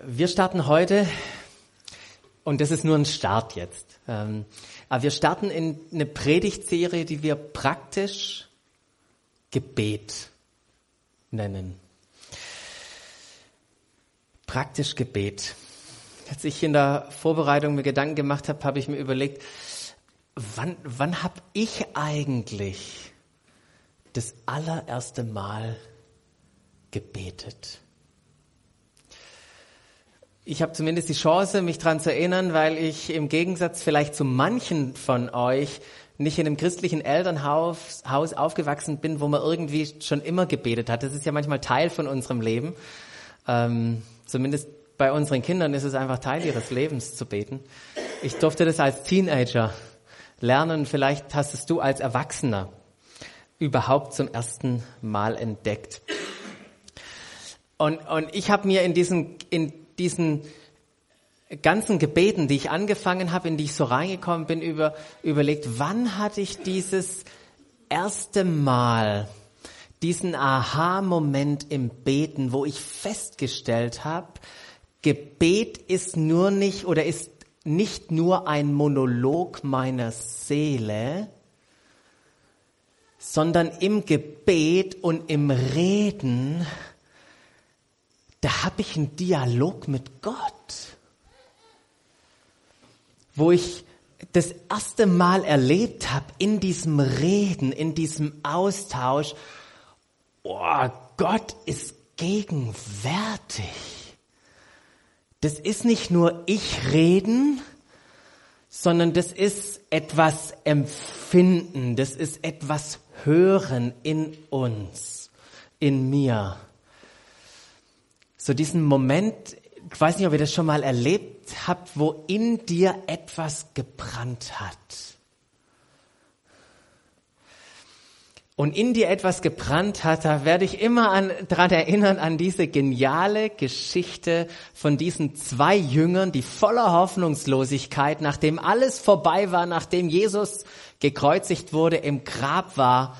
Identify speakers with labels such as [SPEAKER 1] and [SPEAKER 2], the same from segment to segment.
[SPEAKER 1] Wir starten heute, und das ist nur ein Start jetzt, ähm, aber wir starten in eine Predigtserie, die wir praktisch Gebet nennen. Praktisch Gebet. Als ich in der Vorbereitung mir Gedanken gemacht habe, habe ich mir überlegt, wann, wann habe ich eigentlich das allererste Mal gebetet? Ich habe zumindest die Chance, mich daran zu erinnern, weil ich im Gegensatz vielleicht zu manchen von euch nicht in einem christlichen Elternhaus Haus aufgewachsen bin, wo man irgendwie schon immer gebetet hat. Das ist ja manchmal Teil von unserem Leben. Ähm, zumindest bei unseren Kindern ist es einfach Teil ihres Lebens zu beten. Ich durfte das als Teenager lernen. Vielleicht hast es du als Erwachsener überhaupt zum ersten Mal entdeckt. Und, und ich habe mir in diesem, in diesen ganzen Gebeten, die ich angefangen habe, in die ich so reingekommen bin, über, überlegt, wann hatte ich dieses erste Mal, diesen Aha-Moment im Beten, wo ich festgestellt habe, Gebet ist nur nicht oder ist nicht nur ein Monolog meiner Seele, sondern im Gebet und im Reden da habe ich einen Dialog mit Gott, wo ich das erste Mal erlebt habe in diesem Reden, in diesem Austausch, oh, Gott ist gegenwärtig. Das ist nicht nur ich reden, sondern das ist etwas empfinden, das ist etwas hören in uns, in mir so diesen Moment, ich weiß nicht, ob ihr das schon mal erlebt habt, wo in dir etwas gebrannt hat. Und in dir etwas gebrannt hat, da werde ich immer an, daran erinnern an diese geniale Geschichte von diesen zwei Jüngern, die voller Hoffnungslosigkeit, nachdem alles vorbei war, nachdem Jesus gekreuzigt wurde, im Grab war,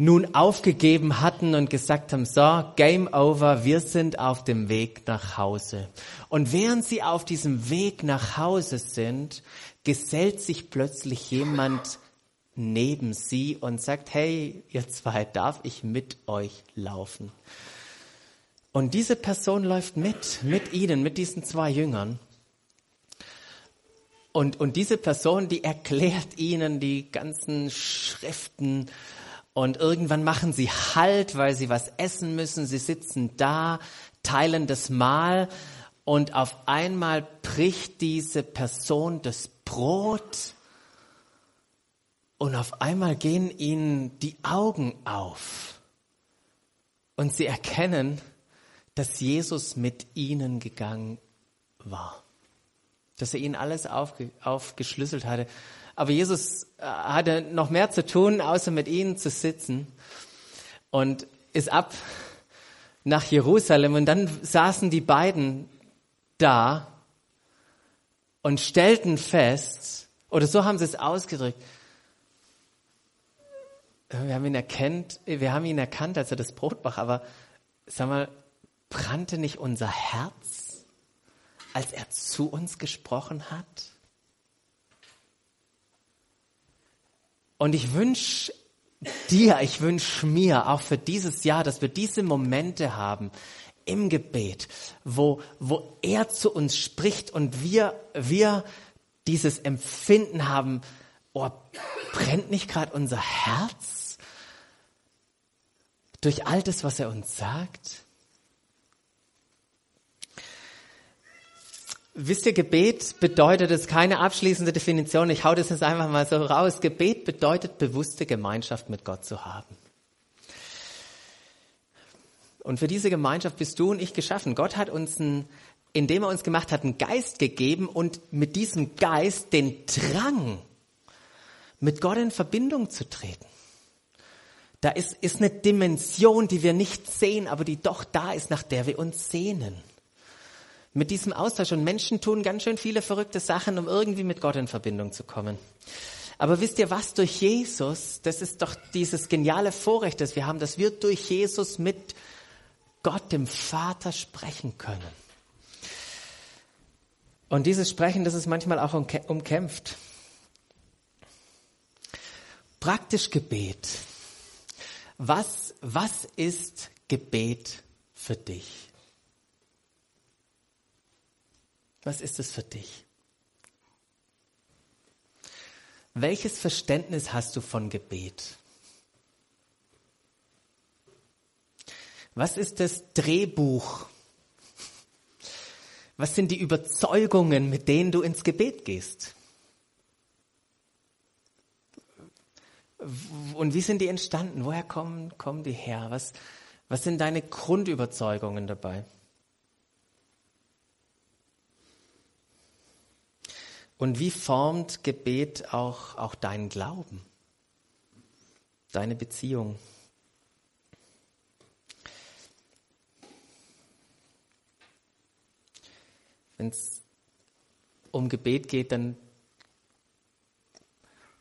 [SPEAKER 1] nun aufgegeben hatten und gesagt haben, so, Game over, wir sind auf dem Weg nach Hause. Und während sie auf diesem Weg nach Hause sind, gesellt sich plötzlich jemand neben sie und sagt, hey, ihr zwei, darf ich mit euch laufen? Und diese Person läuft mit, mit ihnen, mit diesen zwei Jüngern. Und, und diese Person, die erklärt ihnen die ganzen Schriften und irgendwann machen sie Halt, weil sie was essen müssen. Sie sitzen da, teilen das Mahl und auf einmal bricht diese Person das Brot und auf einmal gehen ihnen die Augen auf und sie erkennen, dass Jesus mit ihnen gegangen war, dass er ihnen alles aufge aufgeschlüsselt hatte. Aber Jesus äh, hatte noch mehr zu tun, außer mit ihnen zu sitzen und ist ab nach Jerusalem und dann saßen die beiden da und stellten fest, oder so haben sie es ausgedrückt, wir haben ihn erkannt, wir haben ihn erkannt, als er das Brot brach, aber sag mal, brannte nicht unser Herz, als er zu uns gesprochen hat? Und ich wünsche dir, ich wünsche mir auch für dieses Jahr, dass wir diese Momente haben im Gebet, wo, wo er zu uns spricht und wir, wir dieses Empfinden haben, oh, brennt nicht gerade unser Herz durch all das, was er uns sagt? Wisst ihr, Gebet bedeutet es keine abschließende Definition. Ich hau das jetzt einfach mal so raus. Gebet bedeutet bewusste Gemeinschaft mit Gott zu haben. Und für diese Gemeinschaft bist du und ich geschaffen. Gott hat uns, ein, indem er uns gemacht hat, einen Geist gegeben und mit diesem Geist den Drang, mit Gott in Verbindung zu treten. Da ist, ist eine Dimension, die wir nicht sehen, aber die doch da ist, nach der wir uns sehnen mit diesem Austausch. Und Menschen tun ganz schön viele verrückte Sachen, um irgendwie mit Gott in Verbindung zu kommen. Aber wisst ihr was? Durch Jesus, das ist doch dieses geniale Vorrecht, das wir haben, dass wir durch Jesus mit Gott, dem Vater, sprechen können. Und dieses Sprechen, das ist manchmal auch umkämpft. Praktisch Gebet. Was, was ist Gebet für dich? Was ist es für dich? Welches Verständnis hast du von Gebet? Was ist das Drehbuch? Was sind die Überzeugungen, mit denen du ins Gebet gehst? Und wie sind die entstanden? Woher kommen, kommen die her? Was, was sind deine Grundüberzeugungen dabei? Und wie formt Gebet auch, auch deinen Glauben, deine Beziehung? Wenn es um Gebet geht, dann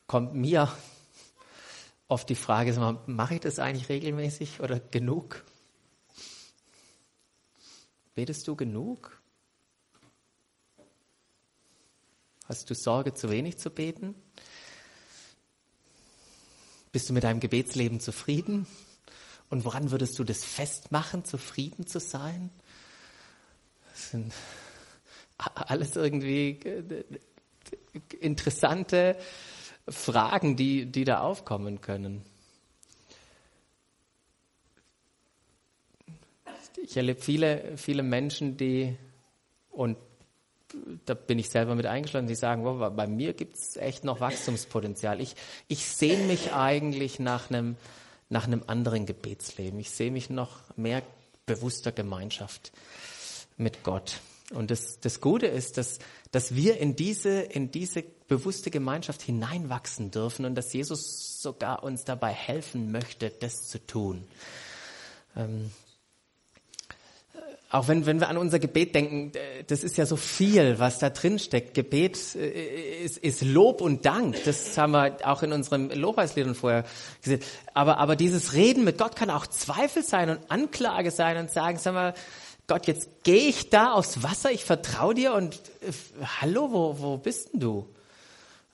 [SPEAKER 1] kommt mir oft die Frage, mache ich das eigentlich regelmäßig oder genug? Betest du genug? Hast du Sorge, zu wenig zu beten? Bist du mit deinem Gebetsleben zufrieden? Und woran würdest du das festmachen, zufrieden zu sein? Das sind alles irgendwie äh, interessante Fragen, die, die da aufkommen können. Ich erlebe viele, viele Menschen, die, und da bin ich selber mit eingeschlossen, die sagen, wow, bei mir gibt es echt noch Wachstumspotenzial. Ich, ich sehne mich eigentlich nach einem, nach einem anderen Gebetsleben. Ich sehe mich noch mehr bewusster Gemeinschaft mit Gott. Und das, das Gute ist, dass, dass wir in diese, in diese bewusste Gemeinschaft hineinwachsen dürfen und dass Jesus sogar uns dabei helfen möchte, das zu tun. Ähm, auch wenn, wenn wir an unser Gebet denken, das ist ja so viel, was da drin steckt. Gebet äh, ist, ist Lob und Dank. Das haben wir auch in unseren Lobpreisliedern vorher gesehen. Aber, aber dieses Reden mit Gott kann auch Zweifel sein und Anklage sein und sagen, sag mal, Gott, jetzt gehe ich da aufs Wasser, ich vertraue dir und äh, hallo, wo, wo bist denn du?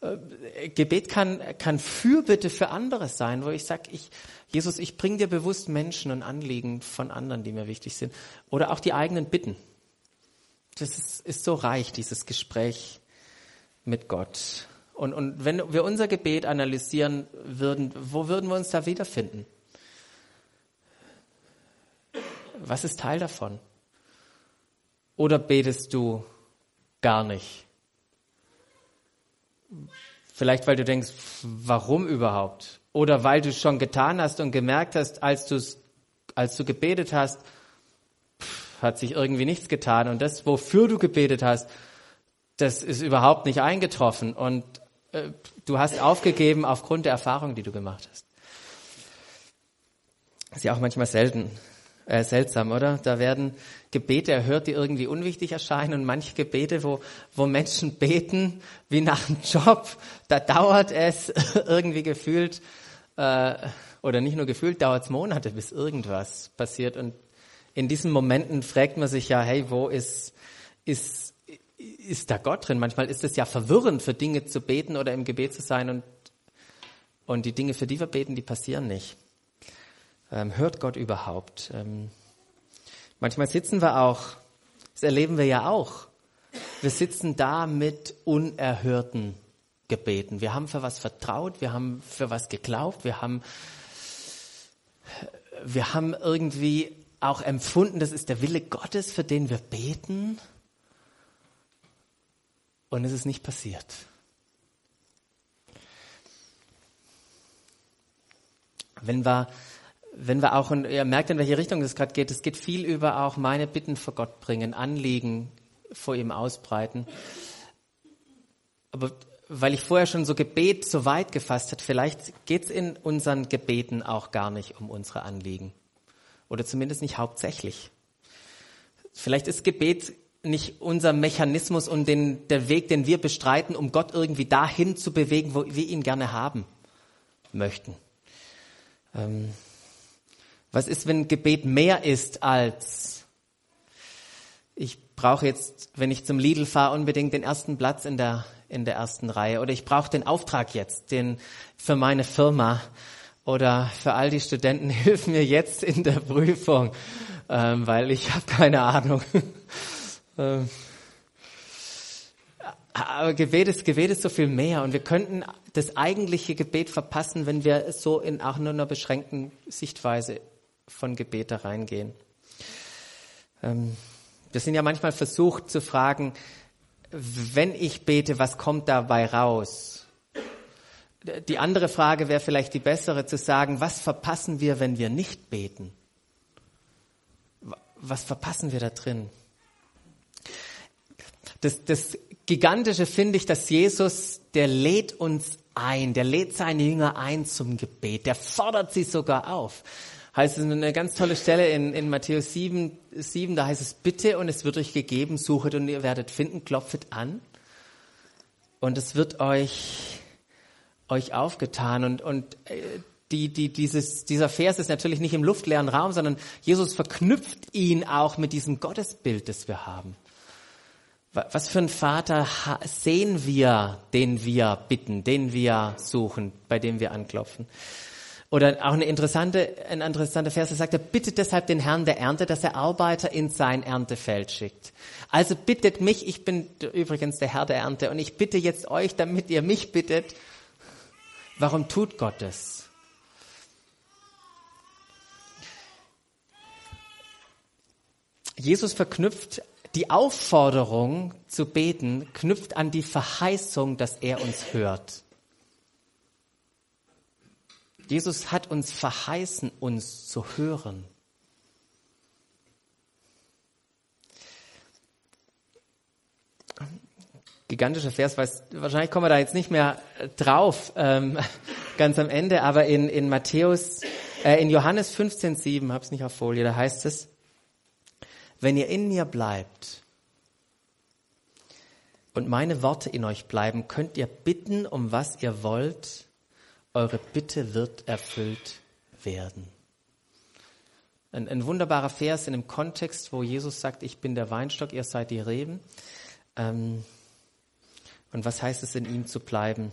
[SPEAKER 1] Äh, Gebet kann, kann Fürbitte für andere sein, wo ich sage, ich, Jesus, ich bringe dir bewusst Menschen und Anliegen von anderen, die mir wichtig sind. Oder auch die eigenen Bitten. Das ist, ist so reich, dieses Gespräch mit Gott. Und, und wenn wir unser Gebet analysieren würden, wo würden wir uns da wiederfinden? Was ist Teil davon? Oder betest du gar nicht? Vielleicht, weil du denkst, warum überhaupt? Oder weil du schon getan hast und gemerkt hast, als, du als du gebetet hast, hat sich irgendwie nichts getan. Und das, wofür du gebetet hast, das ist überhaupt nicht eingetroffen. Und äh, du hast aufgegeben aufgrund der Erfahrung, die du gemacht hast. Das ist ja auch manchmal selten, äh, seltsam, oder? Da werden Gebete erhört, die irgendwie unwichtig erscheinen und manche Gebete, wo, wo Menschen beten wie nach einem Job, da dauert es irgendwie gefühlt, äh, oder nicht nur gefühlt, dauert es Monate, bis irgendwas passiert. Und in diesen Momenten fragt man sich ja, hey, wo ist, ist, ist da Gott drin? Manchmal ist es ja verwirrend, für Dinge zu beten oder im Gebet zu sein und, und die Dinge, für die wir beten, die passieren nicht. Ähm, hört Gott überhaupt? Ähm, manchmal sitzen wir auch, das erleben wir ja auch. Wir sitzen da mit unerhörten Gebeten. Wir haben für was vertraut, wir haben für was geglaubt, wir haben, wir haben irgendwie auch empfunden, das ist der Wille Gottes, für den wir beten. Und es ist nicht passiert. Wenn wir wenn wir auch, und ihr merkt, in welche Richtung das gerade geht, es geht viel über auch meine Bitten vor Gott bringen, Anliegen vor ihm ausbreiten. Aber weil ich vorher schon so Gebet so weit gefasst hat, vielleicht geht es in unseren Gebeten auch gar nicht um unsere Anliegen. Oder zumindest nicht hauptsächlich. Vielleicht ist Gebet nicht unser Mechanismus und den, der Weg, den wir bestreiten, um Gott irgendwie dahin zu bewegen, wo wir ihn gerne haben möchten. Ähm, was ist, wenn Gebet mehr ist als ich brauche jetzt, wenn ich zum Lidl fahre, unbedingt den ersten Platz in der, in der ersten Reihe. Oder ich brauche den Auftrag jetzt, den für meine Firma. Oder für all die Studenten, hilf mir jetzt in der Prüfung, ähm, weil ich habe keine Ahnung. ähm, aber Gebet ist, Gebet ist so viel mehr und wir könnten das eigentliche Gebet verpassen, wenn wir so in auch nur einer beschränkten Sichtweise von Gebet da reingehen. Ähm, wir sind ja manchmal versucht zu fragen, wenn ich bete, was kommt dabei raus? Die andere Frage wäre vielleicht die bessere, zu sagen, was verpassen wir, wenn wir nicht beten? Was verpassen wir da drin? Das, das Gigantische finde ich, dass Jesus, der lädt uns ein, der lädt seine Jünger ein zum Gebet, der fordert sie sogar auf. Heißt es eine ganz tolle Stelle in, in Matthäus 7, 7, da heißt es, bitte und es wird euch gegeben, suchet und ihr werdet finden, klopfet an und es wird euch, euch aufgetan und, und äh, die, die, dieses, dieser Vers ist natürlich nicht im luftleeren Raum, sondern Jesus verknüpft ihn auch mit diesem Gottesbild, das wir haben. Was für einen Vater sehen wir, den wir bitten, den wir suchen, bei dem wir anklopfen? Oder auch eine interessante, ein interessanter Vers, da sagt er, bittet deshalb den Herrn der Ernte, dass er Arbeiter in sein Erntefeld schickt. Also bittet mich, ich bin übrigens der Herr der Ernte und ich bitte jetzt euch, damit ihr mich bittet. Warum tut Gott das? Jesus verknüpft die Aufforderung zu beten knüpft an die Verheißung, dass er uns hört. Jesus hat uns verheißen, uns zu hören. Gigantischer Vers, weiß, wahrscheinlich kommen wir da jetzt nicht mehr drauf, ähm, ganz am Ende, aber in, in Matthäus, äh, in Johannes 15,7, hab's nicht auf Folie, da heißt es, wenn ihr in mir bleibt und meine Worte in euch bleiben, könnt ihr bitten, um was ihr wollt. Eure Bitte wird erfüllt werden. Ein, ein wunderbarer Vers in einem Kontext, wo Jesus sagt, ich bin der Weinstock, ihr seid die Reben. Ähm, und was heißt es, in ihm zu bleiben?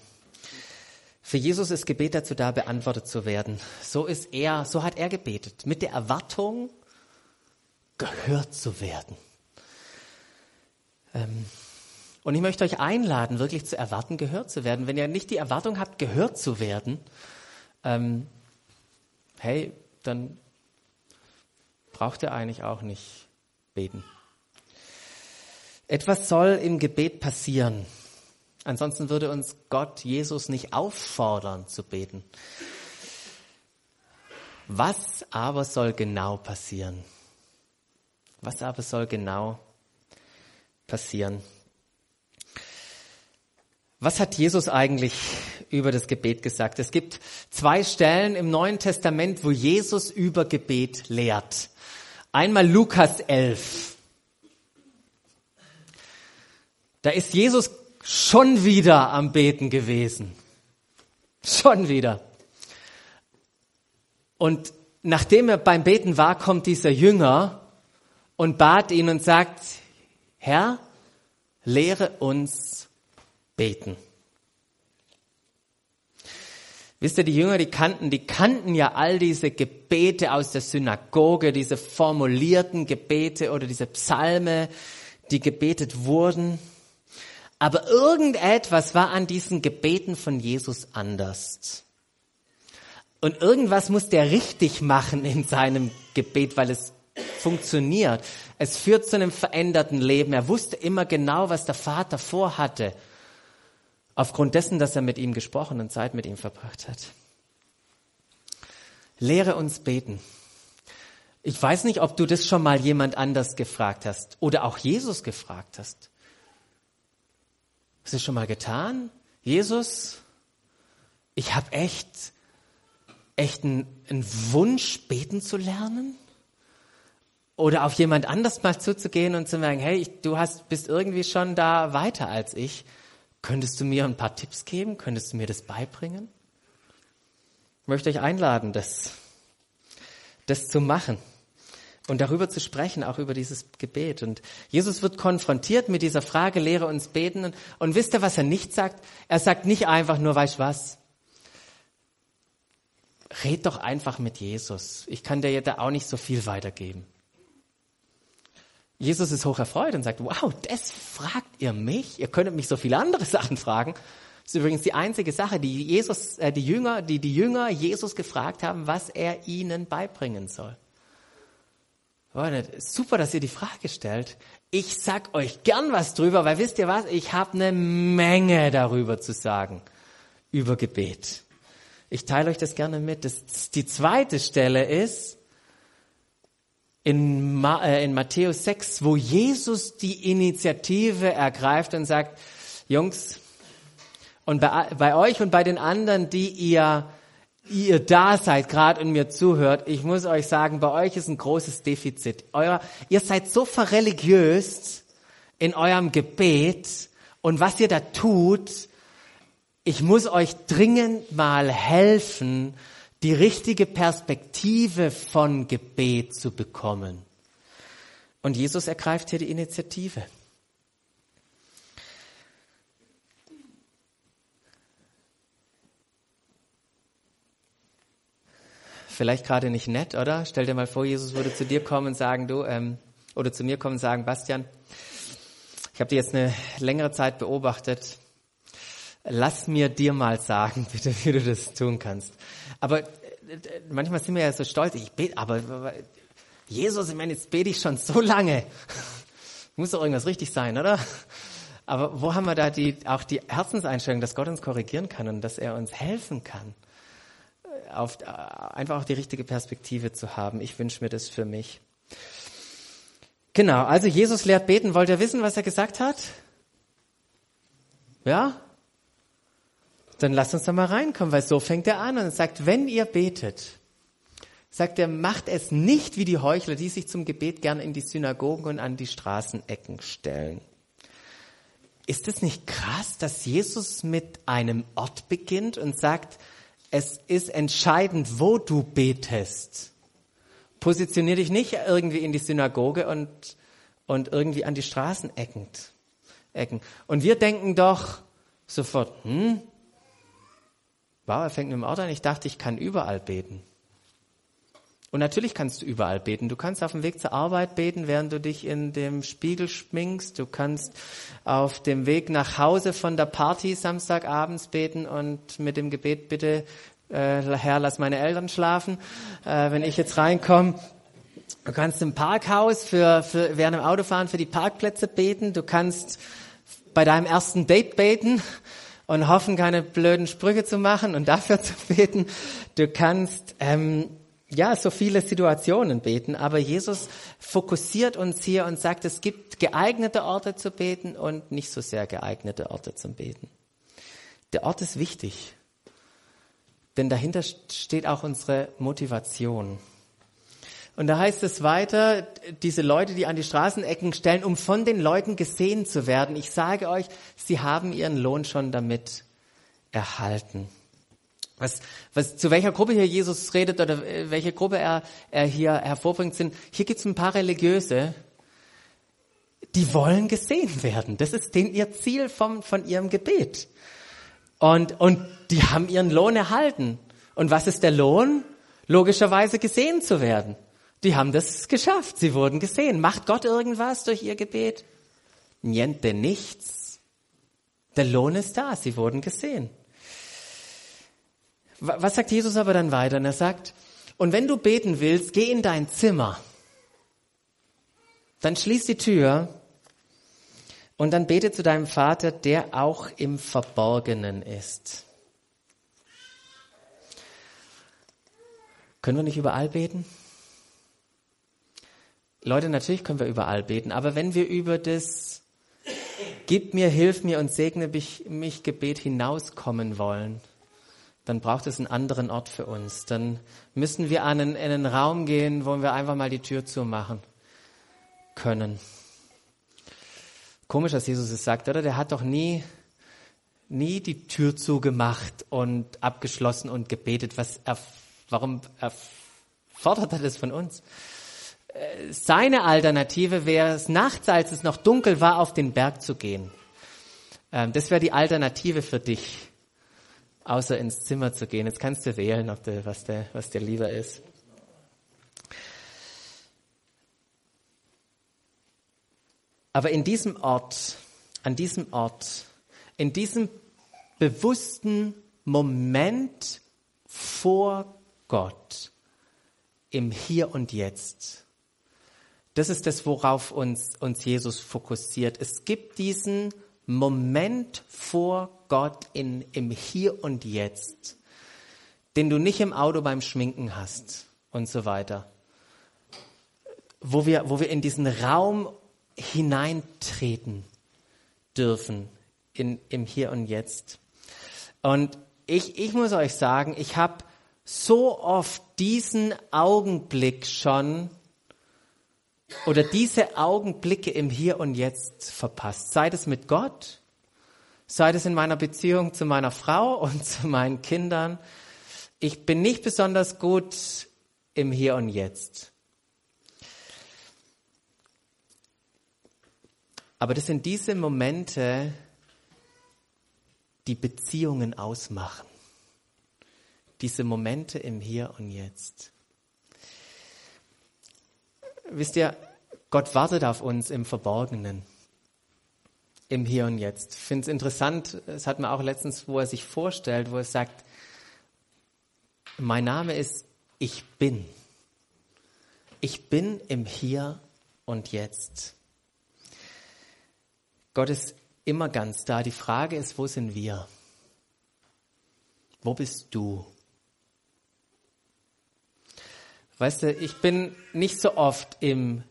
[SPEAKER 1] Für Jesus ist Gebet dazu da, beantwortet zu werden. So ist er, so hat er gebetet. Mit der Erwartung, gehört zu werden. Ähm, und ich möchte euch einladen, wirklich zu erwarten, gehört zu werden. Wenn ihr nicht die Erwartung habt, gehört zu werden, ähm, hey, dann braucht ihr eigentlich auch nicht beten. Etwas soll im Gebet passieren. Ansonsten würde uns Gott, Jesus nicht auffordern zu beten. Was aber soll genau passieren? Was aber soll genau passieren? Was hat Jesus eigentlich über das Gebet gesagt? Es gibt zwei Stellen im Neuen Testament, wo Jesus über Gebet lehrt. Einmal Lukas 11. Da ist Jesus schon wieder am Beten gewesen. Schon wieder. Und nachdem er beim Beten war, kommt dieser Jünger und bat ihn und sagt, Herr, lehre uns beten. Wisst ihr, die Jünger, die kannten, die kannten ja all diese Gebete aus der Synagoge, diese formulierten Gebete oder diese Psalme, die gebetet wurden. Aber irgendetwas war an diesen Gebeten von Jesus anders. Und irgendwas musste er richtig machen in seinem Gebet, weil es funktioniert. Es führt zu einem veränderten Leben. Er wusste immer genau, was der Vater vorhatte. Aufgrund dessen, dass er mit ihm gesprochen und Zeit mit ihm verbracht hat. Lehre uns beten. Ich weiß nicht, ob du das schon mal jemand anders gefragt hast oder auch Jesus gefragt hast. Hast du schon mal getan? Jesus, ich habe echt, echt einen, einen Wunsch, beten zu lernen. Oder auf jemand anders mal zuzugehen und zu merken, hey, ich, du hast, bist irgendwie schon da weiter als ich. Könntest du mir ein paar Tipps geben? Könntest du mir das beibringen? Ich möchte euch einladen, das, das zu machen. und darüber zu sprechen, auch über dieses Gebet. Und Jesus wird konfrontiert mit dieser Frage, lehre uns beten. Und, und wisst ihr, was er nicht sagt? Er sagt nicht einfach nur, weißt was? Red doch einfach mit Jesus. Ich kann dir ja da auch nicht so viel weitergeben. Jesus ist hoch erfreut und sagt, wow, das fragt ihr mich? Ihr könntet mich so viele andere Sachen fragen. Das ist übrigens die einzige Sache, die Jesus, äh, die Jünger, die die Jünger Jesus gefragt haben, was er ihnen beibringen soll. Super, dass ihr die Frage stellt. Ich sag euch gern was drüber, weil wisst ihr was? Ich habe eine Menge darüber zu sagen über Gebet. Ich teile euch das gerne mit. Das, die zweite Stelle ist in, Ma, äh, in Matthäus 6, wo Jesus die Initiative ergreift und sagt, Jungs, und bei, bei euch und bei den anderen, die ihr ihr da seid gerade und mir zuhört, ich muss euch sagen, bei euch ist ein großes Defizit. Euer, ihr seid so verreligiöst in eurem Gebet und was ihr da tut, ich muss euch dringend mal helfen, die richtige Perspektive von Gebet zu bekommen. Und Jesus ergreift hier die Initiative. Vielleicht gerade nicht nett, oder? Stell dir mal vor, Jesus würde zu dir kommen und sagen, du, ähm, oder zu mir kommen und sagen, Bastian, ich habe dir jetzt eine längere Zeit beobachtet. Lass mir dir mal sagen, bitte, wie du das tun kannst. Aber äh, manchmal sind wir ja so stolz, ich bete, aber Jesus, ich meine, jetzt bete ich schon so lange. Muss doch irgendwas richtig sein, oder? Aber wo haben wir da die, auch die Herzenseinstellung, dass Gott uns korrigieren kann und dass er uns helfen kann? auf, äh, einfach auch die richtige Perspektive zu haben. Ich wünsche mir das für mich. Genau, also Jesus lehrt beten. Wollt ihr wissen, was er gesagt hat? Ja? Dann lasst uns da mal reinkommen, weil so fängt er an und sagt, wenn ihr betet, sagt er, macht es nicht wie die Heuchler, die sich zum Gebet gern in die Synagogen und an die Straßenecken stellen. Ist es nicht krass, dass Jesus mit einem Ort beginnt und sagt, es ist entscheidend, wo du betest. Positionier dich nicht irgendwie in die Synagoge und, und irgendwie an die Straßenecken. Ecken. Und wir denken doch sofort, hm, wow, er fängt mit dem Ort an, ich dachte, ich kann überall beten. Und natürlich kannst du überall beten. Du kannst auf dem Weg zur Arbeit beten, während du dich in dem Spiegel schminkst. Du kannst auf dem Weg nach Hause von der Party Samstagabends beten und mit dem Gebet bitte, äh, Herr, lass meine Eltern schlafen, äh, wenn ich jetzt reinkomme. Du kannst im Parkhaus für, für, während dem Autofahren für die Parkplätze beten. Du kannst bei deinem ersten Date beten und hoffen, keine blöden Sprüche zu machen und dafür zu beten. Du kannst ähm, ja, so viele Situationen beten, aber Jesus fokussiert uns hier und sagt, es gibt geeignete Orte zu beten und nicht so sehr geeignete Orte zum Beten. Der Ort ist wichtig, denn dahinter steht auch unsere Motivation. Und da heißt es weiter, diese Leute, die an die Straßenecken stellen, um von den Leuten gesehen zu werden. Ich sage euch, sie haben ihren Lohn schon damit erhalten. Was, was, zu welcher Gruppe hier Jesus redet oder welche Gruppe er, er hier hervorbringt, sind, hier gibt es ein paar Religiöse, die wollen gesehen werden. Das ist den, ihr Ziel vom, von ihrem Gebet. Und, und die haben ihren Lohn erhalten. Und was ist der Lohn? Logischerweise gesehen zu werden. Die haben das geschafft. Sie wurden gesehen. Macht Gott irgendwas durch ihr Gebet? Niente, nichts. Der Lohn ist da. Sie wurden gesehen. Was sagt Jesus aber dann weiter? Und er sagt, und wenn du beten willst, geh in dein Zimmer. Dann schließ die Tür und dann bete zu deinem Vater, der auch im Verborgenen ist. Können wir nicht überall beten? Leute, natürlich können wir überall beten, aber wenn wir über das Gib mir, hilf mir und segne mich, mich Gebet hinauskommen wollen, dann braucht es einen anderen Ort für uns. Dann müssen wir an einen, in einen Raum gehen, wo wir einfach mal die Tür zumachen können. Komisch, dass Jesus es sagt, oder? Der hat doch nie, nie die Tür zugemacht und abgeschlossen und gebetet. Was er, warum er, fordert er das von uns? Seine Alternative wäre es nachts, als es noch dunkel war, auf den Berg zu gehen. Ähm, das wäre die Alternative für dich, außer ins Zimmer zu gehen. Jetzt kannst du wählen, ob du, was, der, was dir lieber ist. Aber in diesem Ort, an diesem Ort, in diesem bewussten Moment vor Gott, im Hier und Jetzt, das ist das, worauf uns, uns Jesus fokussiert. Es gibt diesen Moment vor Gott in, im Hier und Jetzt, den du nicht im Auto beim Schminken hast und so weiter. Wo wir, wo wir in diesen Raum hineintreten dürfen, in, im Hier und Jetzt. Und ich, ich muss euch sagen, ich habe so oft diesen Augenblick schon oder diese Augenblicke im Hier und Jetzt verpasst. Sei es mit Gott, sei es in meiner Beziehung zu meiner Frau und zu meinen Kindern. Ich bin nicht besonders gut im Hier und Jetzt. Aber das sind diese Momente, die Beziehungen ausmachen. Diese Momente im Hier und Jetzt. Wisst ihr, Gott wartet auf uns im Verborgenen, im Hier und Jetzt. Ich finde es interessant, es hat man auch letztens, wo er sich vorstellt, wo er sagt, mein Name ist Ich bin. Ich bin im Hier und Jetzt. Gott ist immer ganz da. Die Frage ist, wo sind wir? Wo bist du? Weißt du, ich bin nicht so oft im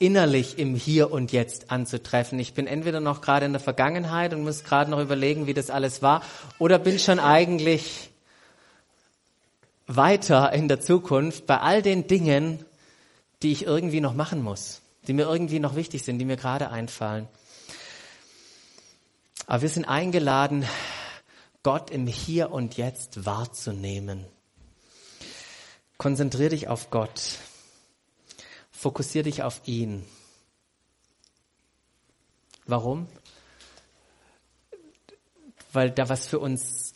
[SPEAKER 1] innerlich im Hier und Jetzt anzutreffen. Ich bin entweder noch gerade in der Vergangenheit und muss gerade noch überlegen, wie das alles war, oder bin schon eigentlich weiter in der Zukunft bei all den Dingen, die ich irgendwie noch machen muss, die mir irgendwie noch wichtig sind, die mir gerade einfallen. Aber wir sind eingeladen, Gott im Hier und Jetzt wahrzunehmen. Konzentrier dich auf Gott. Fokussier dich auf ihn. Warum? Weil da was für uns,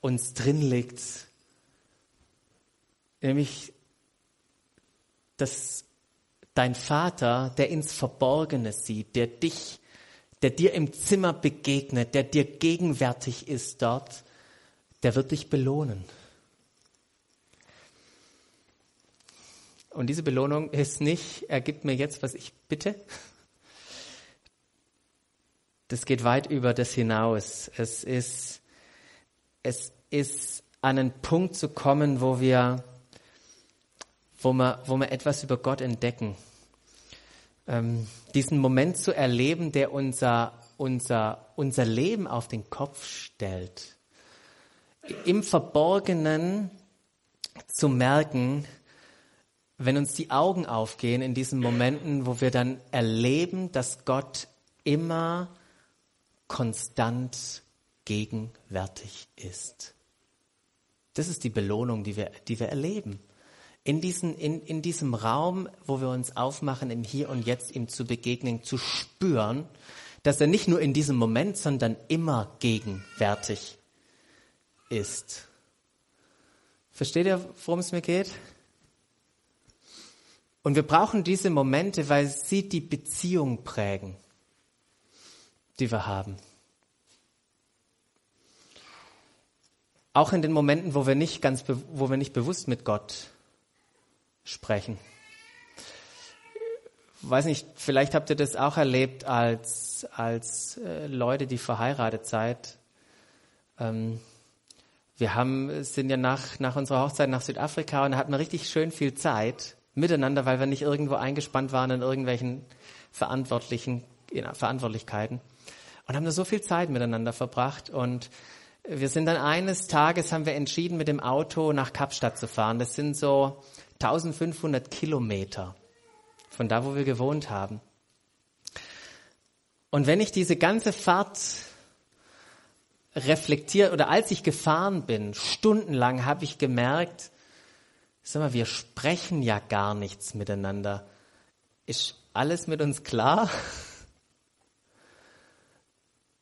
[SPEAKER 1] uns drin liegt. Nämlich, dass dein Vater, der ins Verborgene sieht, der dich, der dir im Zimmer begegnet, der dir gegenwärtig ist dort, der wird dich belohnen. Und diese Belohnung ist nicht, er gibt mir jetzt, was ich bitte. Das geht weit über das hinaus. Es ist, es ist an einen Punkt zu kommen, wo wir, wo wir, wo wir etwas über Gott entdecken. Ähm, diesen Moment zu erleben, der unser, unser, unser Leben auf den Kopf stellt. Im Verborgenen zu merken, wenn uns die Augen aufgehen in diesen Momenten, wo wir dann erleben, dass Gott immer konstant gegenwärtig ist. Das ist die Belohnung, die wir, die wir erleben. In, diesen, in, in diesem Raum, wo wir uns aufmachen, im Hier und Jetzt ihm zu begegnen, zu spüren, dass er nicht nur in diesem Moment, sondern immer gegenwärtig ist. Versteht ihr, worum es mir geht? Und wir brauchen diese Momente, weil sie die Beziehung prägen, die wir haben. Auch in den Momenten, wo wir nicht ganz, wo wir nicht bewusst mit Gott sprechen. Weiß nicht, vielleicht habt ihr das auch erlebt als, als äh, Leute, die verheiratet seid. Ähm, wir haben, sind ja nach, nach unserer Hochzeit nach Südafrika und da hatten wir richtig schön viel Zeit miteinander, weil wir nicht irgendwo eingespannt waren in irgendwelchen verantwortlichen in Verantwortlichkeiten und haben da so viel Zeit miteinander verbracht und wir sind dann eines Tages haben wir entschieden, mit dem Auto nach Kapstadt zu fahren. Das sind so 1500 Kilometer von da, wo wir gewohnt haben. Und wenn ich diese ganze Fahrt reflektiert oder als ich gefahren bin, stundenlang habe ich gemerkt, sag mal, wir sprechen ja gar nichts miteinander. Ist alles mit uns klar?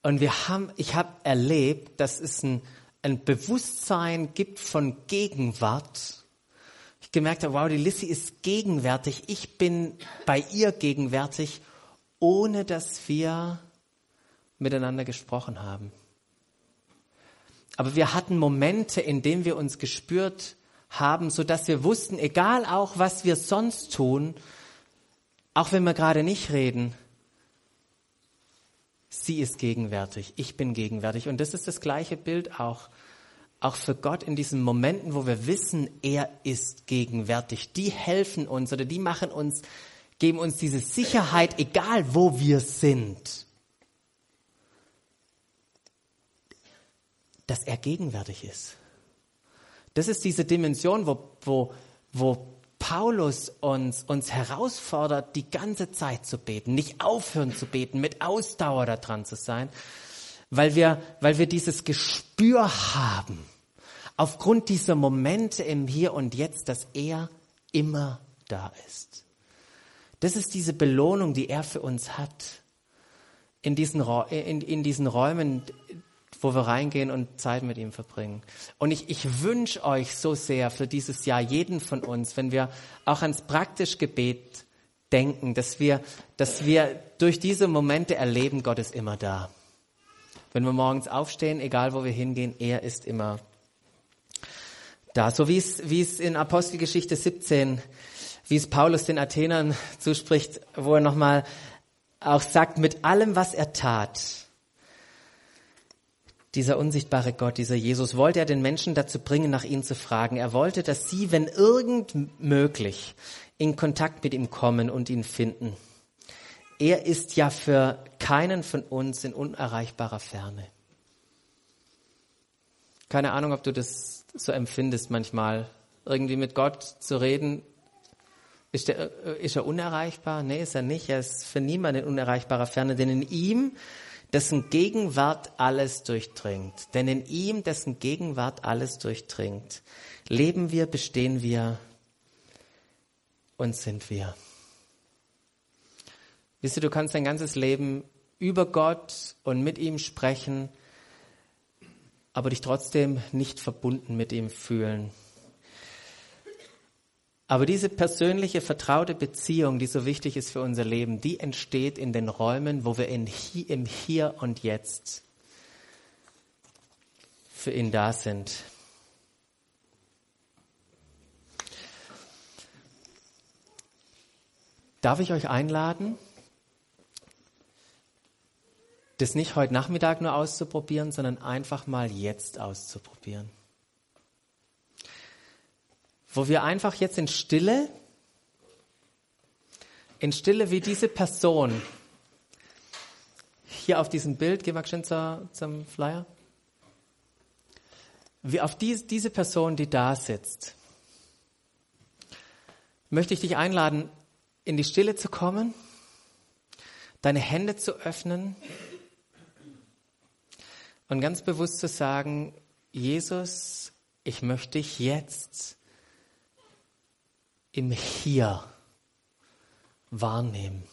[SPEAKER 1] Und wir haben, ich habe erlebt, dass es ein, ein Bewusstsein gibt von Gegenwart. Ich gemerkt habe, wow, die Lissy ist gegenwärtig. Ich bin bei ihr gegenwärtig, ohne dass wir miteinander gesprochen haben. Aber wir hatten Momente, in denen wir uns gespürt haben, so dass wir wussten, egal auch was wir sonst tun, auch wenn wir gerade nicht reden, Sie ist gegenwärtig, ich bin gegenwärtig. Und das ist das gleiche Bild auch, auch für Gott in diesen Momenten, wo wir wissen, er ist gegenwärtig. Die helfen uns oder die machen uns, geben uns diese Sicherheit, egal wo wir sind, dass er gegenwärtig ist. Das ist diese Dimension, wo, wo, wo Paulus uns, uns herausfordert, die ganze Zeit zu beten, nicht aufhören zu beten, mit Ausdauer daran zu sein, weil wir, weil wir dieses Gespür haben, aufgrund dieser Momente im Hier und Jetzt, dass er immer da ist. Das ist diese Belohnung, die er für uns hat. In diesen, in, in diesen Räumen, wo wir reingehen und Zeit mit ihm verbringen. Und ich, ich wünsche euch so sehr für dieses Jahr, jeden von uns, wenn wir auch ans praktische Gebet denken, dass wir, dass wir durch diese Momente erleben, Gott ist immer da. Wenn wir morgens aufstehen, egal wo wir hingehen, er ist immer da. So wie es, wie es in Apostelgeschichte 17, wie es Paulus den Athenern zuspricht, wo er nochmal auch sagt, mit allem, was er tat, dieser unsichtbare Gott, dieser Jesus, wollte er den Menschen dazu bringen, nach ihm zu fragen. Er wollte, dass sie, wenn irgend möglich, in Kontakt mit ihm kommen und ihn finden. Er ist ja für keinen von uns in unerreichbarer Ferne. Keine Ahnung, ob du das so empfindest manchmal, irgendwie mit Gott zu reden. Ist, der, äh, ist er unerreichbar? Nee, ist er nicht. Er ist für niemanden in unerreichbarer Ferne, denn in ihm dessen Gegenwart alles durchdringt. Denn in ihm, dessen Gegenwart alles durchdringt, leben wir, bestehen wir und sind wir. Wisst ihr, du kannst dein ganzes Leben über Gott und mit ihm sprechen, aber dich trotzdem nicht verbunden mit ihm fühlen. Aber diese persönliche, vertraute Beziehung, die so wichtig ist für unser Leben, die entsteht in den Räumen, wo wir in, im Hier und Jetzt für ihn da sind. Darf ich euch einladen, das nicht heute Nachmittag nur auszuprobieren, sondern einfach mal jetzt auszuprobieren? Wo wir einfach jetzt in Stille, in Stille wie diese Person, hier auf diesem Bild, geh mal schön zur, zum Flyer, wie auf die, diese Person, die da sitzt, möchte ich dich einladen, in die Stille zu kommen, deine Hände zu öffnen und ganz bewusst zu sagen, Jesus, ich möchte dich jetzt im Hier wahrnehmen.